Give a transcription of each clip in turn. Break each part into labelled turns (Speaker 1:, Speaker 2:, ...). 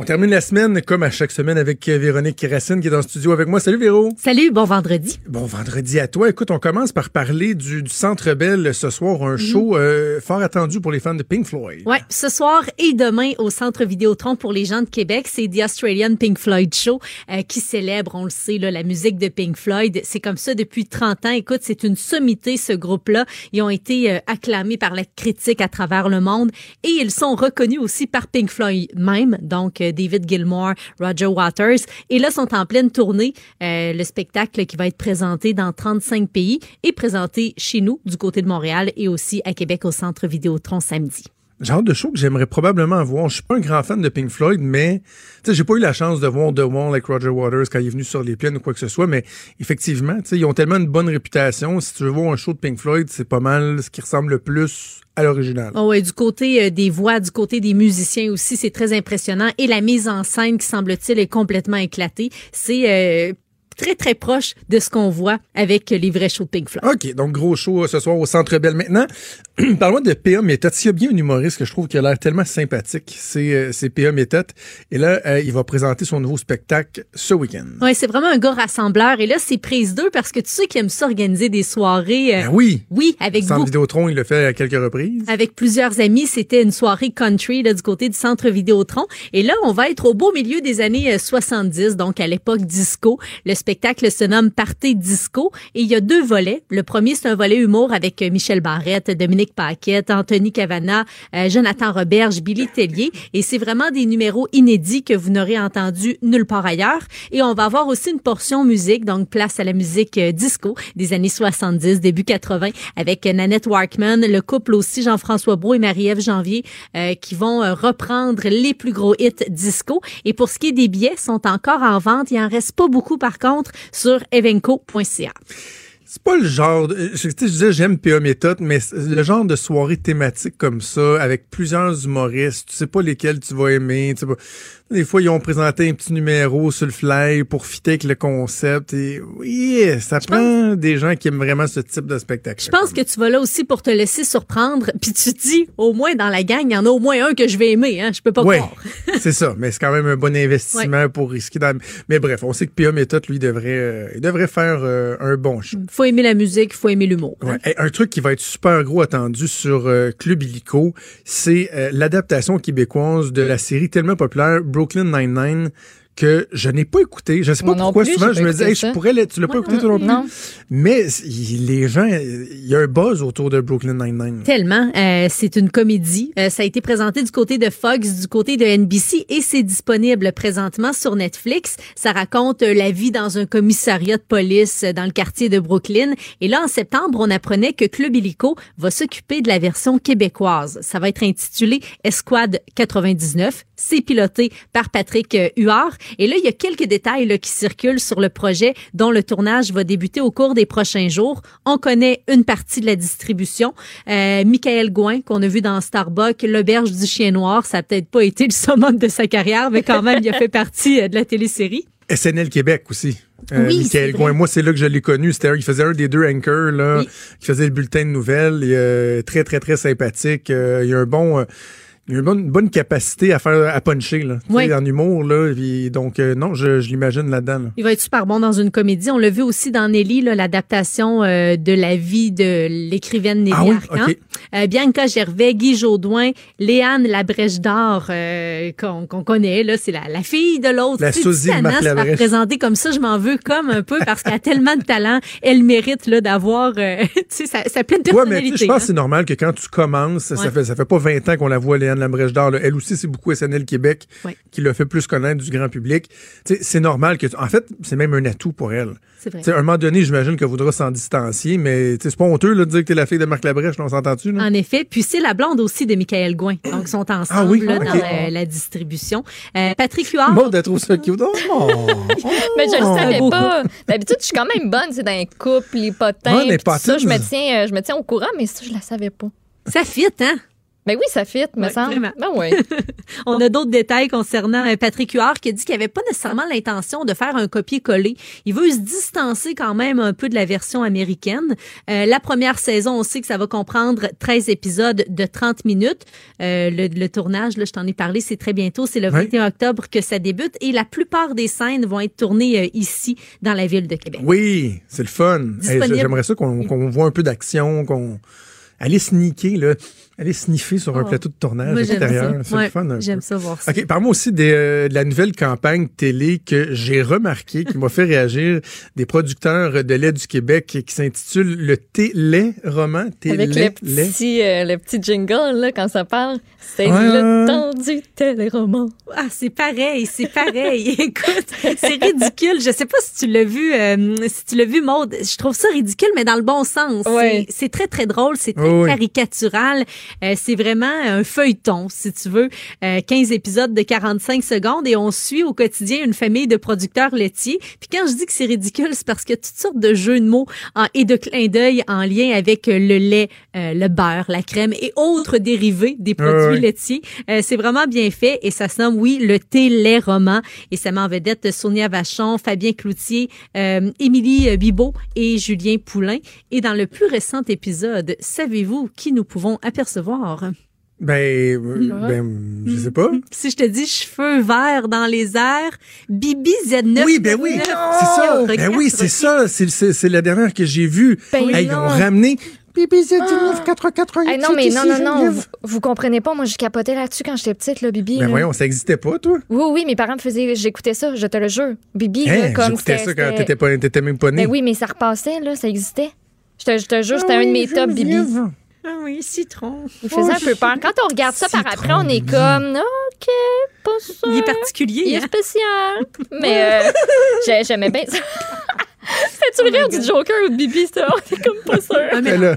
Speaker 1: On termine la semaine comme à chaque semaine avec Véronique Racine qui est dans le studio avec moi. Salut Véro.
Speaker 2: Salut, bon vendredi.
Speaker 1: Bon vendredi à toi. Écoute, on commence par parler du, du Centre Bell ce soir, un show euh, fort attendu pour les fans de Pink Floyd.
Speaker 2: Ouais, ce soir et demain au Centre Vidéotron pour les gens de Québec, c'est The Australian Pink Floyd Show euh, qui célèbre, on le sait, là, la musique de Pink Floyd. C'est comme ça depuis 30 ans. Écoute, c'est une sommité ce groupe-là. Ils ont été euh, acclamés par la critique à travers le monde et ils sont reconnus aussi par Pink Floyd même. Donc David Gilmour, Roger Waters. Et là, sont en pleine tournée. Euh, le spectacle qui va être présenté dans 35 pays et présenté chez nous, du côté de Montréal, et aussi à Québec au Centre Vidéotron samedi
Speaker 1: genre de show que j'aimerais probablement voir. Je suis pas un grand fan de Pink Floyd, mais tu sais, j'ai pas eu la chance de voir The Wall avec Roger Waters quand il est venu sur les plaines ou quoi que ce soit, mais effectivement, tu sais, ils ont tellement une bonne réputation. Si tu veux voir un show de Pink Floyd, c'est pas mal ce qui ressemble le plus à l'original.
Speaker 2: Oh ouais, du côté euh, des voix, du côté des musiciens aussi, c'est très impressionnant. Et la mise en scène qui semble-t-il est complètement éclatée. C'est euh, très, très proche de ce qu'on voit avec les vrais shows de Pink Floyd.
Speaker 1: OK, donc gros show ce soir au Centre Bell. Maintenant, parlons de P.A. Méthode. S'il y a bien un humoriste que je trouve qui a l'air tellement sympathique, c'est euh, P.A. Méthode. Et là, euh, il va présenter son nouveau spectacle ce week-end.
Speaker 2: Oui, c'est vraiment un gars rassembleur. Et là, c'est prise 2 parce que tu sais qu'il aime ça organiser des soirées.
Speaker 1: Euh, ben oui.
Speaker 2: Oui, avec
Speaker 1: Centre
Speaker 2: vous.
Speaker 1: Vidéotron, il l'a fait à quelques reprises.
Speaker 2: Avec plusieurs amis, c'était une soirée country là, du côté du Centre Vidéotron. Et là, on va être au beau milieu des années 70, donc à l'époque disco. Le spectacle se nomme Party Disco et il y a deux volets. Le premier, c'est un volet humour avec Michel Barrette, Dominique Paquette, Anthony Cavana, euh, Jonathan Roberge, Billy Tellier. Et c'est vraiment des numéros inédits que vous n'aurez entendu nulle part ailleurs. Et on va avoir aussi une portion musique, donc place à la musique euh, disco des années 70, début 80, avec Nanette Workman, le couple aussi Jean-François Brault et Marie-Ève Janvier, euh, qui vont euh, reprendre les plus gros hits disco. Et pour ce qui est des billets, sont encore en vente. Il en reste pas beaucoup par contre sur evenco.ca.
Speaker 1: C'est pas le genre, de, je, je disais j'aime PA méthode, mais le genre de soirée thématique comme ça, avec plusieurs humoristes, tu sais pas lesquels tu vas aimer, tu sais pas, des fois, ils ont présenté un petit numéro sur le fly pour fitter avec le concept. Et oui, ça je prend pense... des gens qui aiment vraiment ce type de spectacle.
Speaker 2: Je pense que tu vas là aussi pour te laisser surprendre. Puis tu te dis, au moins dans la gang, il y en a au moins un que je vais aimer. Hein? Je peux pas
Speaker 1: ouais,
Speaker 2: croire.
Speaker 1: c'est ça. Mais c'est quand même un bon investissement ouais. pour risquer. Dans... Mais bref, on sait que Pia Méthode, lui, devrait, euh, il devrait faire euh, un bon show.
Speaker 2: Faut aimer la musique, faut aimer l'humour.
Speaker 1: Hein? un truc qui va être super gros attendu sur euh, Club Illico, c'est euh, l'adaptation québécoise de la série tellement populaire Brooklyn Nine-Nine que je n'ai pas écouté. Je sais pas
Speaker 3: Moi
Speaker 1: pourquoi
Speaker 3: plus,
Speaker 1: souvent je me dis hey, je pourrais le- tu l'as pas écouté toi non plus.
Speaker 3: non.
Speaker 1: Mais les gens il y a un buzz autour de Brooklyn Nine-Nine.
Speaker 2: Tellement. Euh, c'est une comédie. Euh, ça a été présenté du côté de Fox, du côté de NBC et c'est disponible présentement sur Netflix. Ça raconte euh, la vie dans un commissariat de police dans le quartier de Brooklyn. Et là, en septembre, on apprenait que Club Illico va s'occuper de la version québécoise. Ça va être intitulé Esquad 99. C'est piloté par Patrick Huard. Et là, il y a quelques détails là, qui circulent sur le projet dont le tournage va débuter au cours des prochains jours. On connaît une partie de la distribution. Euh, Michael Gouin, qu'on a vu dans Starbucks, l'auberge du chien noir, ça a peut-être pas été le summum de sa carrière, mais quand même, il a fait partie euh, de la télésérie.
Speaker 1: SNL Québec aussi. Euh,
Speaker 2: Oui,
Speaker 1: Michael Gouin. Moi, c'est là que je l'ai connu. C'était, il faisait un des deux anchors, là,
Speaker 2: Oui.
Speaker 1: qui faisait le bulletin de nouvelles. Et, euh, très, très, très sympathique. Euh, il a un bon, il a une bonne, bonne capacité à faire, à puncher, là.
Speaker 2: Oui.
Speaker 1: En humour, là. Puis, donc, euh, non, je, je l'imagine là-dedans, là.
Speaker 2: Il va être super bon dans une comédie. On l'a vu aussi dans Nelly, l'adaptation euh, de la vie de l'écrivaine Nelly
Speaker 1: Ah oui?
Speaker 2: Arcan.
Speaker 1: OK.
Speaker 2: Euh, Bianca Gervais, Guy Jodoin, Léane Labrèche d'Or, qu'on connaît, là, c'est la, la fille de l'autre.
Speaker 1: La Suzy de Marc Labrèche.
Speaker 2: présenter comme ça, je m'en veux comme un peu parce qu'elle a tellement de talent. Elle mérite là d'avoir, tu sais, sa, sa pleine
Speaker 1: Ouais, mais
Speaker 2: personnalité.
Speaker 1: je pense que
Speaker 2: hein.
Speaker 1: c'est normal que quand tu commences, ça, fait, ça fait pas 20 ans qu'on la voit, Léane Anne Labrèche d'Or. Elle aussi, c'est beaucoup SNL Québec
Speaker 2: Ouais.
Speaker 1: qui l'a fait plus connaître du grand public. C'est normal que... En fait, c'est même un atout pour elle.
Speaker 2: C'est vrai.
Speaker 1: Tu sais, à un moment donné, j'imagine qu'elle voudra s'en distancier, mais c'est pas honteux là, de dire que t'es la fille de Marc Labrèche, là, on s'entend-tu?
Speaker 2: En effet. Puis c'est la blonde aussi de Michael Gouin. Donc, ils sont ensemble
Speaker 1: Ah oui?
Speaker 2: là,
Speaker 1: Ok.
Speaker 2: dans la, la distribution. Euh, Patrick Huard.
Speaker 1: Elle trouve ça cute. Oh, oh,
Speaker 4: Mais je le
Speaker 1: oh.
Speaker 4: savais pas. D'habitude, je suis quand même bonne, c'est dans les couples, les potins.
Speaker 1: Ouais, les
Speaker 4: ça, je me tiens, euh, je me tiens au courant, mais ça, je la savais pas.
Speaker 2: Ça fit, hein?
Speaker 4: Ben oui, ça fit, me
Speaker 2: Ouais,
Speaker 4: semble. Ben oui.
Speaker 2: On a d'autres détails concernant euh, Patrick Huard qui a dit qu'il n'avait pas nécessairement l'intention de faire un copier-coller. Il veut se distancer quand même un peu de la version américaine. Euh, la première saison, on sait que ça va comprendre 13 épisodes de 30 minutes. Euh, le, le tournage, là, je t'en ai parlé, c'est très bientôt. C'est le
Speaker 1: Oui.
Speaker 2: 21 octobre que ça débute et la plupart des scènes vont être tournées euh, ici, dans la ville de Québec.
Speaker 1: Oui, c'est le fun. Hey. J'aimerais ça qu'on voit un peu d'action, qu'on aller sneaker, là, aller sniffer sur un plateau de tournage
Speaker 2: Moi,
Speaker 1: extérieur. C'est
Speaker 2: Ouais,
Speaker 1: le fun.
Speaker 2: J'aime ça voir ça.
Speaker 1: OK, parle-moi aussi des, euh, de la nouvelle campagne télé que j'ai remarqué, qui m'a fait réagir, des producteurs de lait du Québec qui s'intitule Le Thé-lait roman.
Speaker 4: Avec le petit, euh, le petit jingle, là, quand ça parle. C'est
Speaker 1: Ouais,
Speaker 4: le temps du téléroman.
Speaker 2: Ah, c'est pareil, c'est pareil. Écoute, c'est ridicule. Je sais pas si tu l'as vu, euh, si tu l'as vu, Maude. Je trouve ça ridicule, mais dans le bon sens.
Speaker 4: Ouais.
Speaker 2: C'est- très, très drôle. C'est très caricatural. Euh, c'est vraiment un feuilleton, si tu veux. Euh, 15 épisodes de 45 secondes et on suit au quotidien une famille de producteurs laitiers. Puis quand je dis que c'est ridicule, c'est parce qu'il y a toutes sortes de jeux de mots et de clins d'œil en lien avec euh, le lait, euh, le beurre, la crème et autres dérivés des produits laitiers. Euh, c'est vraiment bien fait et ça se nomme, oui, le thé lait roman. Et ça met en vedette Sonia Vachon, Fabien Cloutier, euh, Émilie Bibot et Julien Poulain. Et dans le plus récent épisode, savez-vous qui nous pouvons apercevoir?
Speaker 1: Ben, euh, ben, je sais pas.
Speaker 2: Si je te dis cheveux verts dans les airs, Bibi Z9.
Speaker 1: Oui, ben oui, c'est ça. Ben oui, c'est ça. C'est- C'est c'est la dernière que j'ai vue.
Speaker 4: Ben
Speaker 1: Hey, ils ont ramené BBZ19 488.
Speaker 4: Hey, non, mais non, non, non, vous, vous comprenez pas. Moi, je capotais là-dessus quand j'étais petite, là, Bibi.
Speaker 1: Ben
Speaker 4: là.
Speaker 1: voyons, ça existait pas, toi?
Speaker 4: Oui, oui, mes parents me faisaient. J'écoutais ça, je te le jure. Bibi, là,
Speaker 1: Hein,
Speaker 4: comme
Speaker 1: J'écoutais
Speaker 4: c'était.
Speaker 1: ça quand t'étais pas- t'étais même pas né.
Speaker 4: Ben oui, mais ça repassait, là, ça existait. Je te, je te jure, c'était un de mes top, Bibi.
Speaker 2: Ah oui, citron.
Speaker 4: Il faisait un peu peur. Quand on regarde ça par après, on est comme, OK, pas ça.
Speaker 2: Il est particulier.
Speaker 4: Il est
Speaker 2: hein?
Speaker 4: spécial. Mais euh, j'ai- j'aimais bien ça. C'était-tu le rire du Joker ou de Bibi, ça? On est comme pas sûr.
Speaker 2: Un
Speaker 1: Ben là,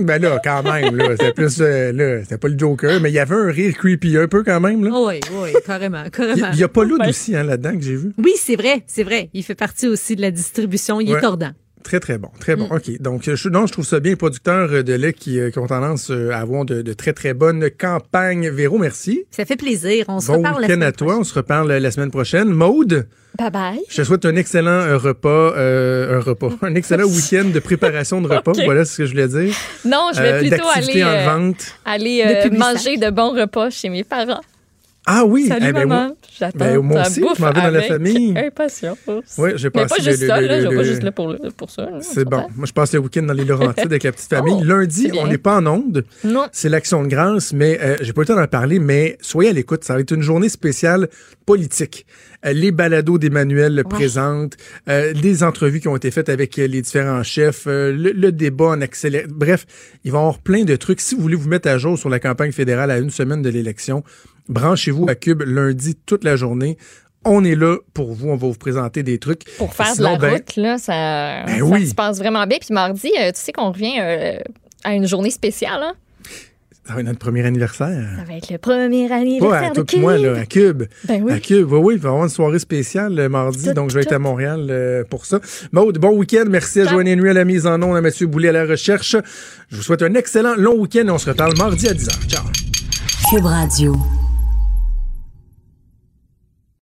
Speaker 1: ben là, quand même, là, c'était plus, euh, là, c'était pas le Joker, mais il y avait un rire creepy un peu quand même, là.
Speaker 2: Oui, oui, carrément,
Speaker 1: Il
Speaker 2: carrément.
Speaker 1: il y a pas l'autre
Speaker 4: Ben-
Speaker 1: aussi, hein, là-dedans, que j'ai vu.
Speaker 2: Oui, c'est vrai, c'est vrai. Il fait partie aussi de la distribution. Il
Speaker 1: Ouais.
Speaker 2: est tordant.
Speaker 1: Très, très bon. Très
Speaker 2: Mm.
Speaker 1: bon. OK. Donc, je, non, je trouve ça bien, les producteurs de lait qui, euh, qui ont tendance euh, à avoir de, de très, très bonnes campagnes. Véro, merci.
Speaker 2: Ça fait plaisir. On se
Speaker 1: Bon
Speaker 2: reparle la
Speaker 1: week-end
Speaker 2: semaine
Speaker 1: à toi.
Speaker 2: prochaine.
Speaker 1: On se reparle la semaine prochaine. Maude,
Speaker 4: Bye bye.
Speaker 1: je te souhaite un excellent euh, repas, euh, un repas, un excellent week-end de préparation de repas. Voilà ce que je voulais dire.
Speaker 4: Non, je vais
Speaker 1: Euh,
Speaker 4: plutôt aller,
Speaker 1: en
Speaker 4: euh,
Speaker 1: vente.
Speaker 4: aller euh, manger de bons repas chez mes parents.
Speaker 1: Ah oui.
Speaker 4: Salut,
Speaker 1: Eh ben,
Speaker 4: maman. J'attends
Speaker 1: ben, moi aussi, je m'en vais dans la famille.
Speaker 4: impatience.
Speaker 1: Ouais, j'ai
Speaker 4: Mais
Speaker 1: passé
Speaker 4: pas
Speaker 1: le-
Speaker 4: juste
Speaker 1: le-
Speaker 4: ça,
Speaker 1: le-
Speaker 4: là.
Speaker 1: Le-
Speaker 4: pas juste là pour, le- pour ça.
Speaker 1: C'est
Speaker 4: on
Speaker 1: bon. Moi, je passe le week-end dans les Laurentides avec la petite famille.
Speaker 4: Oh,
Speaker 1: Lundi,
Speaker 4: c'est bien.
Speaker 1: on n'est pas en onde.
Speaker 4: Non.
Speaker 1: C'est l'action de grâce, mais euh, j'ai pas eu le temps d'en parler, mais soyez à l'écoute. Ça va être une journée spéciale politique. Euh, les balados d'Emmanuel le présentent, euh, les entrevues qui ont été faites avec euh, les différents chefs, euh, le, le débat en accéléré. Bref, il va y avoir plein de trucs. Si vous voulez vous mettre à jour sur la campagne fédérale à une semaine de l'élection, branchez-vous à Cube lundi toute la journée. On est là pour vous. On va vous présenter des trucs.
Speaker 4: Pour faire
Speaker 1: Sinon,
Speaker 4: de la
Speaker 1: ben,
Speaker 4: route, là, ça,
Speaker 1: Ben
Speaker 4: ça
Speaker 1: oui.
Speaker 4: se passe vraiment bien. Puis mardi, euh, tu sais qu'on revient euh, à une journée spéciale. Hein?
Speaker 1: Ça va être notre premier anniversaire.
Speaker 4: Ça va être le premier anniversaire
Speaker 1: à
Speaker 4: de
Speaker 1: toi et
Speaker 4: Cube.
Speaker 1: moi, là, à Cube.
Speaker 4: Ben oui.
Speaker 1: À Cube, oui, oui, il va y avoir une soirée spéciale le mardi,
Speaker 4: Tout,
Speaker 1: donc je vais être à Montréal euh, pour ça. Maud, bon week-end. Merci à. Joanne Nuit à la mise en onde, à Mathieu Boulet à la recherche. Je vous souhaite un excellent long week-end et on se reparle mardi à 10h. Ciao.
Speaker 3: Cube Radio.